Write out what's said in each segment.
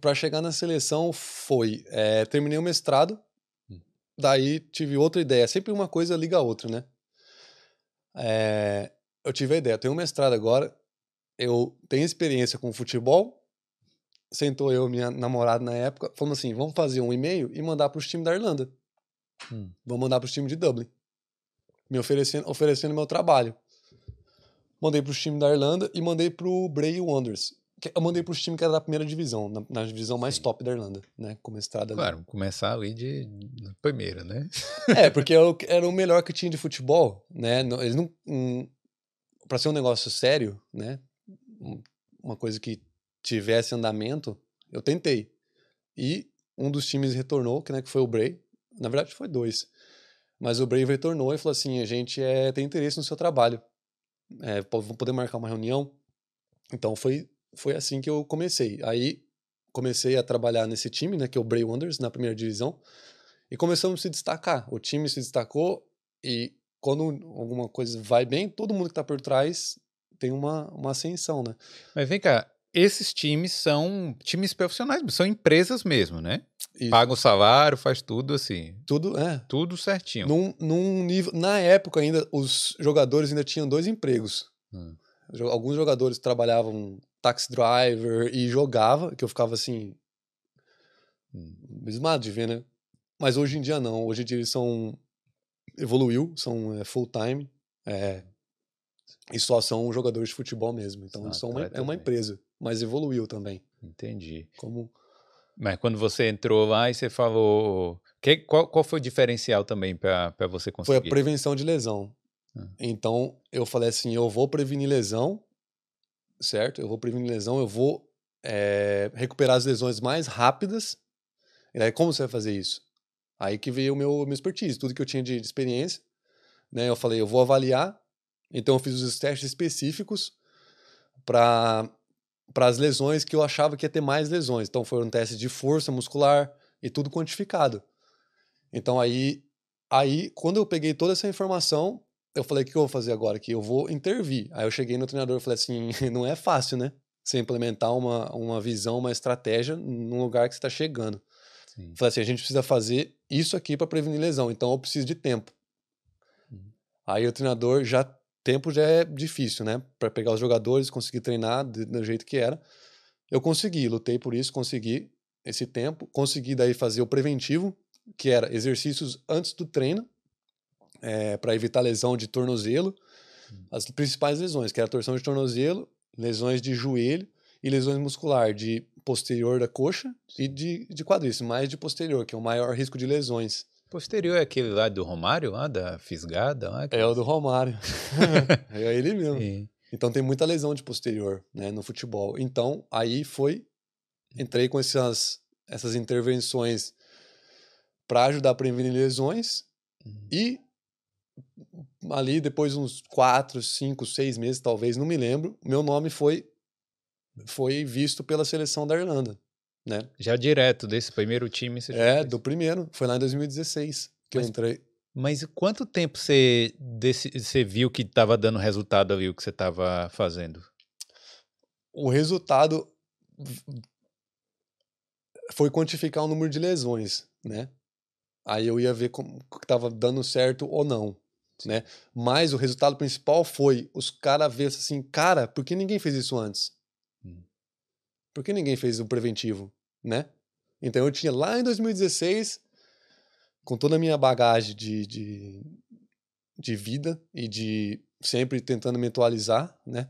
para chegar na seleção foi, é, terminei o mestrado, hum. daí tive outra ideia, sempre uma coisa liga a outra, né? É, eu tive a ideia, tenho um mestrado agora, eu tenho experiência com futebol, sentou eu minha namorada na época, falando assim, vamos fazer um e-mail e mandar para os times da Irlanda. Hum. Vamos mandar para os times de Dublin. Me oferecendo, oferecendo meu trabalho. Mandei para os times da Irlanda e mandei para o Bray Wonders. Eu mandei para os times que era da primeira divisão, na, na divisão mais Sim. top da Irlanda, né? Como estrada Claro, ali. começar ali de, primeira, né? é, porque eu, era o melhor que tinha de futebol, né? Eles não. Um, para ser um negócio sério, né? Uma coisa que tivesse andamento, eu tentei. E um dos times retornou, que, né, que foi o Bray. Na verdade, foi dois. Mas o Bray retornou e falou assim: a gente é, tem interesse no seu trabalho. É, vamos poder marcar uma reunião. Então foi, foi assim que eu comecei. Aí comecei a trabalhar nesse time, né, que é o Bray Wonders, na primeira divisão. E começamos a se destacar. O time se destacou e quando alguma coisa vai bem, todo mundo que está por trás tem uma, uma ascensão, né? Mas vem cá, esses times são times profissionais, são empresas mesmo, né? Isso. Paga o salário, faz tudo assim. Tudo, é. Tudo certinho. Num, num nível, na época ainda, os jogadores ainda tinham dois empregos. Hum. Alguns jogadores trabalhavam taxi driver e jogava, que eu ficava assim, abismado de ver, né? Mas hoje em dia não. Hoje em dia eles são evoluiu, são é, full time é, e só são jogadores de futebol mesmo. Então eles são uma, é uma empresa, mas evoluiu também. Entendi. Como mas quando você entrou lá e você falou. Que, qual, qual foi o diferencial também para você conseguir? Foi a prevenção de lesão. Ah. Então eu falei assim: eu vou prevenir lesão, certo? Eu vou prevenir lesão, eu vou é, recuperar as lesões mais rápidas. E aí, como você vai fazer isso? Aí que veio o meu, meu expertise, tudo que eu tinha de, de experiência. Né? Eu falei, eu vou avaliar. Então eu fiz os testes específicos para as lesões que eu achava que ia ter mais lesões. Então foram testes de força muscular e tudo quantificado. Então aí, aí quando eu peguei toda essa informação, eu falei: o que eu vou fazer agora? Que eu vou intervir. Aí eu cheguei no treinador e falei assim: não é fácil, né? Você implementar uma, uma visão, uma estratégia num lugar que você está chegando. Sim. Falei assim: a gente precisa fazer isso aqui para prevenir lesão, então eu preciso de tempo. Uhum. Aí o treinador já tempo já é difícil, né? Para pegar os jogadores, conseguir treinar do, do jeito que era. Eu consegui, lutei por isso, consegui esse tempo, consegui daí fazer o preventivo, que era exercícios antes do treino, é, para evitar lesão de tornozelo, hum. as principais lesões, que era torção de tornozelo, lesões de joelho e lesões muscular de posterior da coxa e de, de quadríceps, mais de posterior, que é o maior risco de lesões. Posterior é aquele lá do Romário, lá da fisgada? Lá, É o do Romário. é ele mesmo. Sim. Então tem muita lesão de posterior né, no futebol. Então aí foi, entrei com essas, essas intervenções para ajudar a prevenir lesões uhum. e ali depois uns quatro, cinco, seis meses talvez, não me lembro, meu nome foi foi visto pela seleção da Irlanda né? Já direto desse primeiro time? Você é, do primeiro. Foi lá em 2016 que mas, eu entrei. Mas quanto tempo você, desse, você viu que estava dando resultado ali, o que você estava fazendo? O resultado foi quantificar o número de lesões, né? Aí eu ia ver como estava dando certo ou não, né? Mas o resultado principal foi os caras ver assim, cara, por que ninguém fez isso antes? Por que ninguém fez o preventivo, né? Então eu tinha lá em 2016, com toda a minha bagagem de, de, de vida e de sempre tentando me atualizar, né?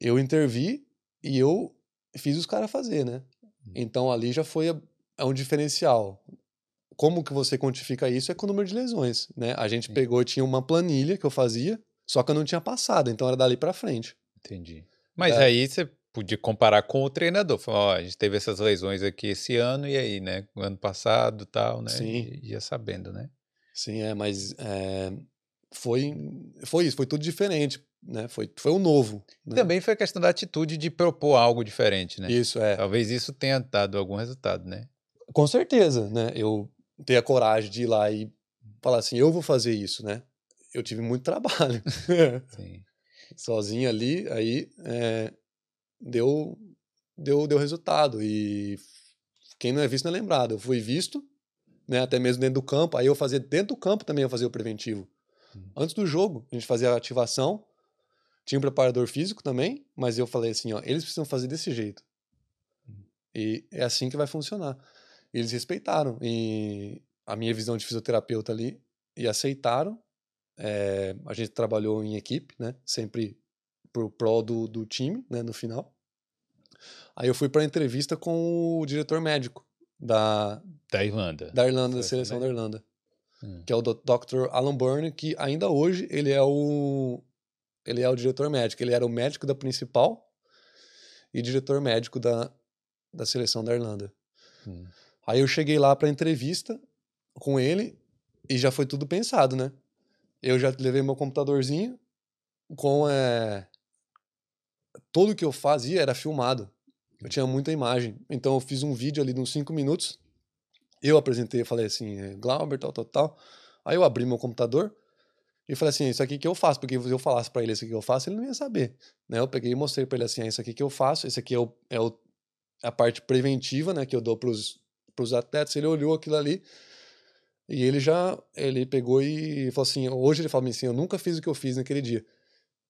Eu intervi e eu fiz os caras fazer, né? Hum. Então ali já foi a, é um diferencial. Como que você quantifica isso é com o número de lesões, né? A gente Sim. pegou, tinha uma planilha que eu fazia, só que eu não tinha passado, então era dali para frente. Entendi. Mas é. aí você podia comparar com o treinador. Falar, ó, a gente teve essas lesões aqui esse ano e aí, né? O ano passado tal, né? Sim. E, ia sabendo, né? Sim, é, mas é, foi, foi isso, foi tudo diferente, né? Foi, foi um novo. Né? Também foi a questão da atitude de propor algo diferente, né? Isso, é. Talvez isso tenha dado algum resultado, né? Com certeza, né? Eu ter a coragem de ir lá e falar assim, eu vou fazer isso, né? Eu tive muito trabalho. Sim. Sozinho ali, aí é, deu deu, deu resultado. E quem não é visto não é lembrado. Eu fui visto, né, até mesmo dentro do campo. Aí eu fazia dentro do campo também, eu fazia o preventivo. Hum. Antes do jogo, a gente fazia a ativação. Tinha um preparador físico também, mas eu falei assim, ó, eles precisam fazer desse jeito. Hum. E é assim que vai funcionar. E eles respeitaram e a minha visão de fisioterapeuta ali e aceitaram. É, a gente trabalhou em equipe, né? Sempre pro prol do, do time, né? No final. Aí eu fui para entrevista com o diretor médico da da Irlanda, da Irlanda, da seleção da Irlanda, hum. que é o Dr. Alan Byrne, que ainda hoje ele é o ele é o diretor médico. Ele era o médico da principal e diretor médico da, da seleção da Irlanda. Hum. Aí eu cheguei lá para entrevista com ele e já foi tudo pensado, né? Eu já levei meu computadorzinho com é, tudo que eu fazia era filmado. Eu tinha muita imagem. Então eu fiz um vídeo ali de uns 5 minutos. Eu apresentei, falei assim, é, Glauber, tal, tal, tal. Aí eu abri meu computador e falei assim, isso aqui que eu faço, porque se eu falasse para ele isso aqui que eu faço, ele não ia saber. Né? Eu peguei e mostrei para ele assim, é isso aqui que eu faço, esse aqui é, o, é o, a parte preventiva, né, que eu dou pros, pros atletas. Ele olhou aquilo ali e ele já, ele pegou e falou assim, hoje ele fala assim, eu nunca fiz o que eu fiz naquele dia.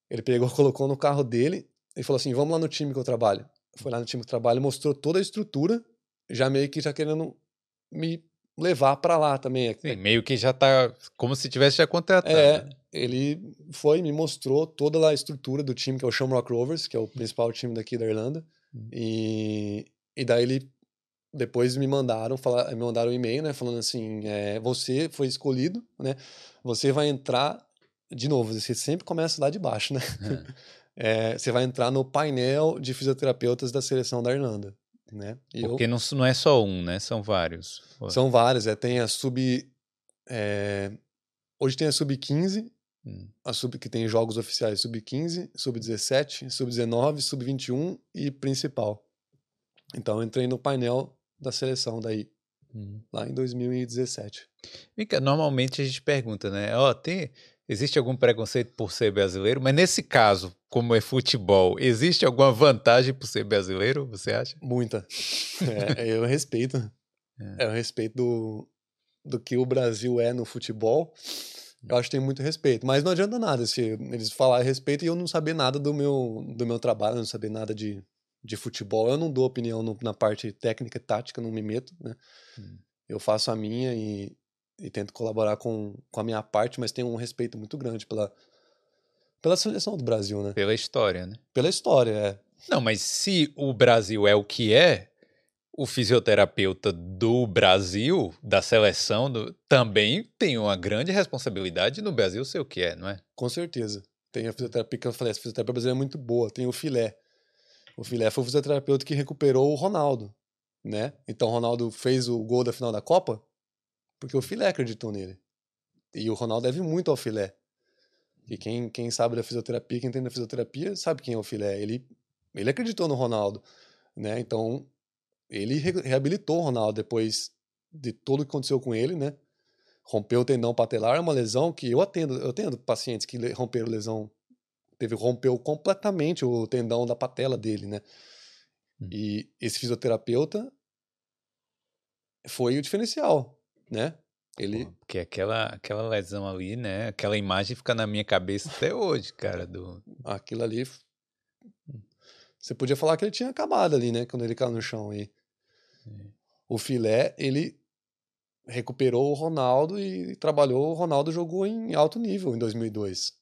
Ele pegou, colocou no carro dele e falou assim, vamos lá no time que eu trabalho foi lá no time de trabalho, mostrou toda a estrutura, já meio que já querendo me levar para lá também. Sim, meio que já tá como se tivesse já contratado. É, ele foi me mostrou toda a estrutura do time que é o Shamrock Rovers, que é o principal time daqui da Irlanda. Hum. E, e daí ele depois me mandaram falar, me mandaram um e-mail, né, falando assim, é, você foi escolhido, né? Você vai entrar de novo, você sempre começa lá de baixo, né? É. é, você vai entrar no painel de fisioterapeutas da seleção da Irlanda. Né? E Porque eu, não, não é só um, né? São vários. São vários. É, tem a sub. É, hoje tem a sub-15, hum. a sub que tem jogos oficiais sub-15, sub-17, sub-19, sub-21 e principal. Então eu entrei no painel da seleção daí. Hum. Lá em 2017. Mica, normalmente a gente pergunta, né? Ó, oh, tem, Existe algum preconceito por ser brasileiro? Mas nesse caso, como é futebol, existe alguma vantagem por ser brasileiro, você acha? Muita. É, eu respeito. É. Eu respeito do, do que o Brasil é no futebol. Eu acho que tem muito respeito. Mas não adianta nada se eles falarem respeito e eu não saber nada do meu, do meu trabalho, não saber nada de, de futebol. Eu não dou opinião no, na parte técnica e tática, não me meto. Né? Hum. Eu faço a minha e e tento colaborar com, com a minha parte, mas tenho um respeito muito grande pela, pela seleção do Brasil, né? Pela história, né? Pela história, é. Não, mas se o Brasil é o que é, o fisioterapeuta do Brasil, da seleção, do, também tem uma grande responsabilidade no Brasil ser o que é, não é? Com certeza. Tem a fisioterapia, que eu falei, a fisioterapia brasileira é muito boa. Tem o filé. O filé foi o fisioterapeuta que recuperou o Ronaldo, né? Então o Ronaldo fez o gol da final da Copa, porque o Filé acreditou nele. E o Ronaldo deve muito ao Filé. E quem, quem sabe da fisioterapia, quem tem da fisioterapia, sabe quem é o Filé. Ele, ele acreditou no Ronaldo. Né? Então, ele reabilitou o Ronaldo depois de tudo que aconteceu com ele, né? Rompeu o tendão patelar, é uma lesão que eu atendo, eu atendo pacientes que romperam lesão, teve rompeu completamente o tendão da patela dele, né? Hum. E esse fisioterapeuta foi o diferencial né? Ele... Porque aquela, aquela lesão ali, né? Aquela imagem fica na minha cabeça até hoje, cara. Do... Aquilo ali. Você podia falar que ele tinha acabado ali, né? Quando ele caiu no chão. E... É. O filé, ele recuperou o Ronaldo e trabalhou. O Ronaldo jogou em alto nível em 2002.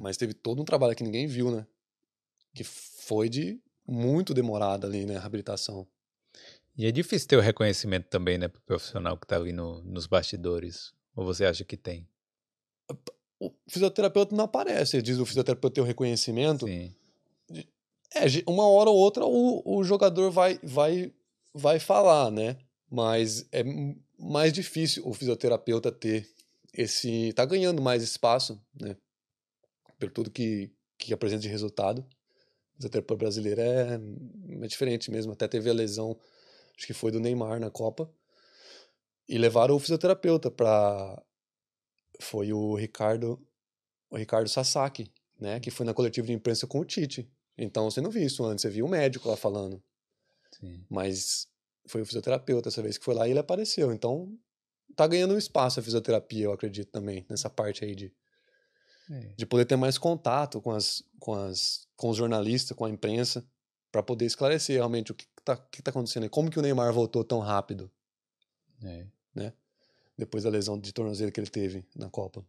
Mas teve todo um trabalho que ninguém viu, né? Que foi de muito demorada ali, né? A reabilitação. E é difícil ter o reconhecimento também, né, pro profissional que tá ali no, nos bastidores. Ou você acha que tem? O fisioterapeuta não aparece. Diz o fisioterapeuta tem o reconhecimento. Sim. É, uma hora ou outra o, o jogador vai, vai, vai falar, né? Mas é mais difícil o fisioterapeuta ter esse. tá ganhando mais espaço, né? Pelo tudo que, que apresenta de resultado. O fisioterapeuta brasileiro é, é diferente mesmo. Até teve a lesão acho que foi do Neymar na Copa, e levaram o fisioterapeuta para foi o Ricardo o Ricardo Sasaki, né, que foi na coletiva de imprensa com o Tite. Então você não viu isso antes, você viu o médico lá falando. Sim. Mas foi o fisioterapeuta essa vez que foi lá e ele apareceu. Então tá ganhando um espaço a fisioterapia, eu acredito também, nessa parte aí de, É. de poder ter mais contato com, as, com, as, com os jornalistas, com a imprensa, para poder esclarecer realmente o que tá, que tá acontecendo aí. Como que o Neymar voltou tão rápido É. depois da lesão de tornozelo que ele teve na Copa.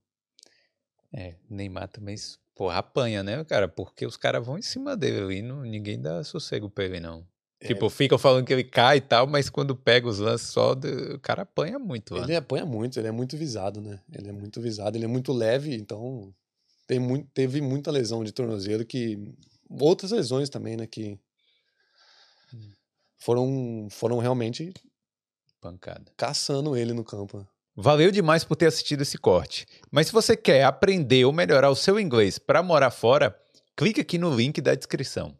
É, Neymar também, porra, apanha, né, cara? Porque os caras vão em cima dele e não, ninguém dá sossego pra ele, não. É, Tipo, ficam falando que ele cai e tal, mas quando pega os lances só, o cara apanha muito lá. Ele apanha muito, ele é muito visado, né? Ele é muito visado, ele é muito leve, então tem muito, teve muita lesão de tornozelo que. Outras lesões também, né? Que foram, foram realmente Pancada. caçando ele no campo. né? Valeu demais por ter assistido esse corte. Mas se você quer aprender ou melhorar o seu inglês para morar fora, clique aqui no link da descrição.